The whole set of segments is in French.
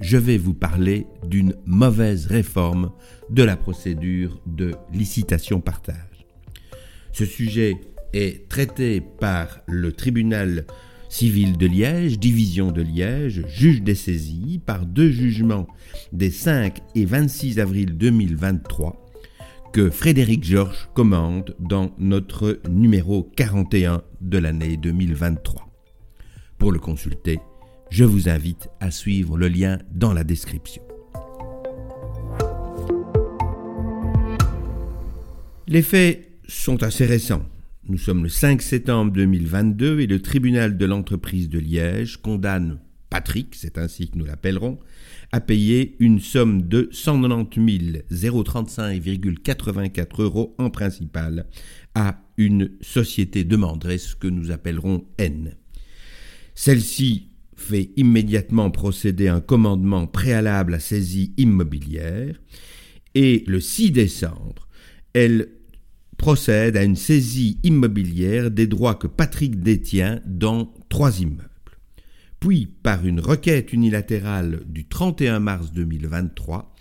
je vais vous parler d'une mauvaise réforme de la procédure de licitation-partage. Ce sujet est traité par le tribunal civil de Liège, division de Liège, juge des saisies, par deux jugements des 5 et 26 avril 2023 que Frédéric Georges commande dans notre numéro 41 de l'année 2023. Pour le consulter, je vous invite à suivre le lien dans la description. Les faits sont assez récents. Nous sommes le 5 septembre 2022 et le tribunal de l'entreprise de Liège condamne Patrick, c'est ainsi que nous l'appellerons, à payer une somme de 190 035,84 euros en principal à une société demanderesse que nous appellerons N. Celle-ci fait immédiatement procéder un commandement préalable à saisie immobilière et le 6 décembre, elle procède à une saisie immobilière des droits que Patrick détient dans trois immeubles. Puis, par une requête unilatérale du 31 mars 2023,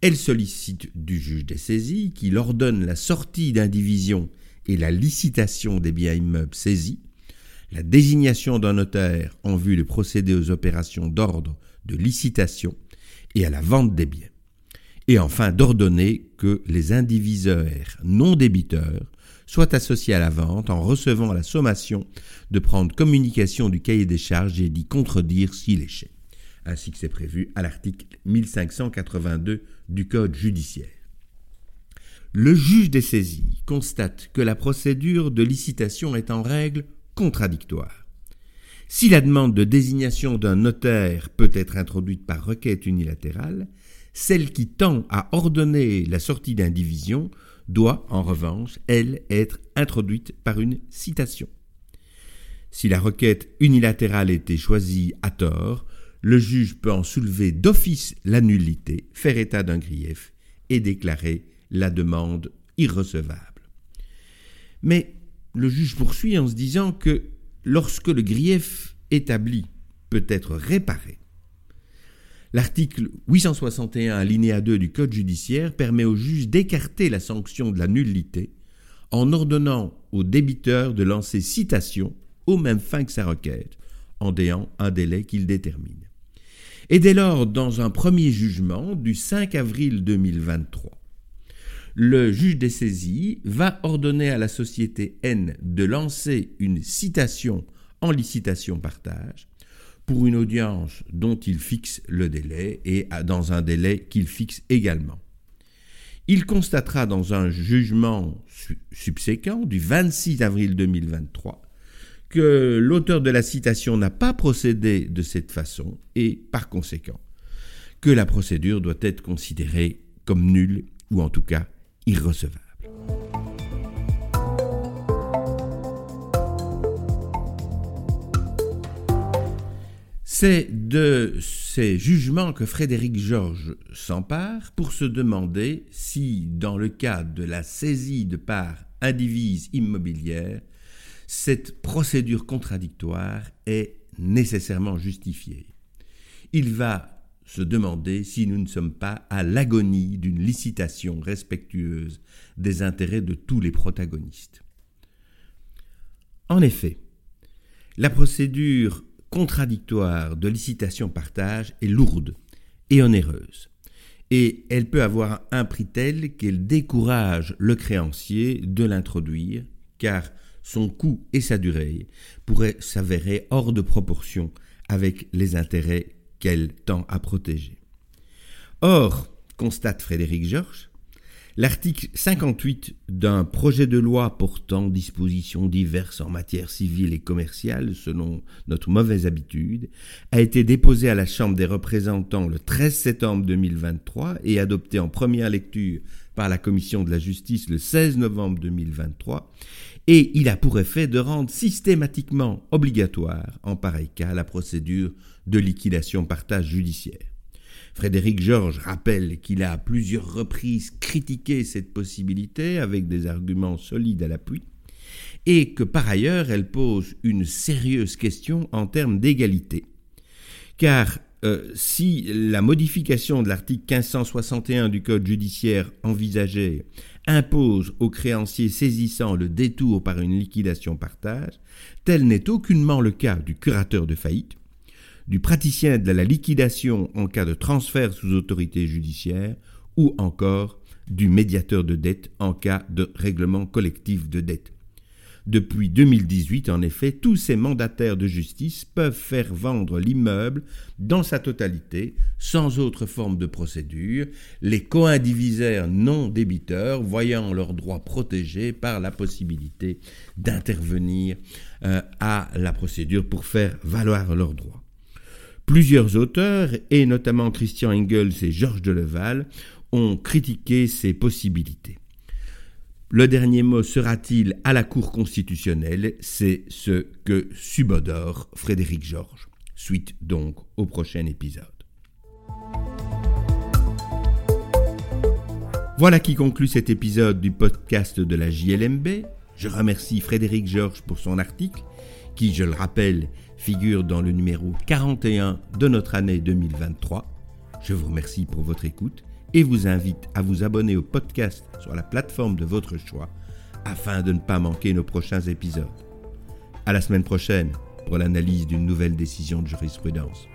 elle sollicite du juge des saisies qu'il ordonne la sortie d'indivision et la licitation des biens immeubles saisis, la désignation d'un notaire en vue de procéder aux opérations d'ordre de licitation et à la vente des biens, et enfin d'ordonner que les indiviseurs non débiteurs soient associés à la vente en recevant la sommation de prendre communication du cahier des charges et d'y contredire s'il échait, ainsi que c'est prévu à l'article 1582 du Code judiciaire. Le juge des saisies constate que la procédure de licitation est en règle contradictoire. Si la demande de désignation d'un notaire peut être introduite par requête unilatérale, celle qui tend à ordonner la sortie d'indivision doit, en revanche, elle, être introduite par une citation. Si la requête unilatérale était choisie à tort, le juge peut en soulever d'office la nullité, faire état d'un grief et déclarer la demande irrecevable. Mais le juge poursuit en se disant que lorsque le grief établi peut être réparé, L'article 861 alinéa 2 du Code judiciaire permet au juge d'écarter la sanction de la nullité en ordonnant au débiteur de lancer citation aux mêmes fins que sa requête, en déant un délai qu'il détermine. Et dès lors, dans un premier jugement du 5 avril 2023, le juge des saisies va ordonner à la société N de lancer une citation en licitation partage pour une audience dont il fixe le délai et dans un délai qu'il fixe également. Il constatera dans un jugement subséquent du 26 avril 2023 que l'auteur de la citation n'a pas procédé de cette façon et, par conséquent, que la procédure doit être considérée comme nulle ou en tout cas irrecevable. C'est de ces jugements que Frédéric Georges s'empare pour se demander si, dans le cas de la saisie de parts indivises immobilières, cette procédure contradictoire est nécessairement justifiée. Il va se demander si nous ne sommes pas à l'agonie d'une licitation respectueuse des intérêts de tous les protagonistes. En effet, la procédure contradictoire de licitation-partage est lourde et onéreuse, et elle peut avoir un prix tel qu'elle décourage le créancier de l'introduire, car son coût et sa durée pourraient s'avérer hors de proportion avec les intérêts qu'elle tend à protéger. Or, constate Frédéric Georges, L'article 58 d'un projet de loi portant dispositions diverses en matière civile et commerciale, selon notre mauvaise habitude, a été déposé à la Chambre des représentants le 13 septembre 2023 et adopté en première lecture par la Commission de la justice le 16 novembre 2023, et il a pour effet de rendre systématiquement obligatoire en pareil cas la procédure de liquidation partage judiciaire. Frédéric Georges rappelle qu'il a à plusieurs reprises critiqué cette possibilité avec des arguments solides à l'appui, et que par ailleurs elle pose une sérieuse question en termes d'égalité. Car euh, si la modification de l'article 1561 du Code judiciaire envisagée impose aux créanciers saisissant le détour par une liquidation partage, tel n'est aucunement le cas du curateur de faillite, du praticien de la liquidation en cas de transfert sous autorité judiciaire ou encore du médiateur de dette en cas de règlement collectif de dette. Depuis 2018, en effet, tous ces mandataires de justice peuvent faire vendre l'immeuble dans sa totalité, sans autre forme de procédure, les coindivisaires non débiteurs voyant leurs droits protégés par la possibilité d'intervenir euh, à la procédure pour faire valoir leurs droits. Plusieurs auteurs, et notamment Christian Engels et Georges Deleval, ont critiqué ces possibilités. Le dernier mot sera-t-il à la Cour constitutionnelle? C'est ce que subodore Frédéric Georges. Suite donc au prochain épisode. Voilà qui conclut cet épisode du podcast de la JLMB. Je remercie Frédéric Georges pour son article, qui, je le rappelle, figure dans le numéro 41 de notre année 2023. Je vous remercie pour votre écoute et vous invite à vous abonner au podcast sur la plateforme de votre choix afin de ne pas manquer nos prochains épisodes. À la semaine prochaine pour l'analyse d'une nouvelle décision de jurisprudence.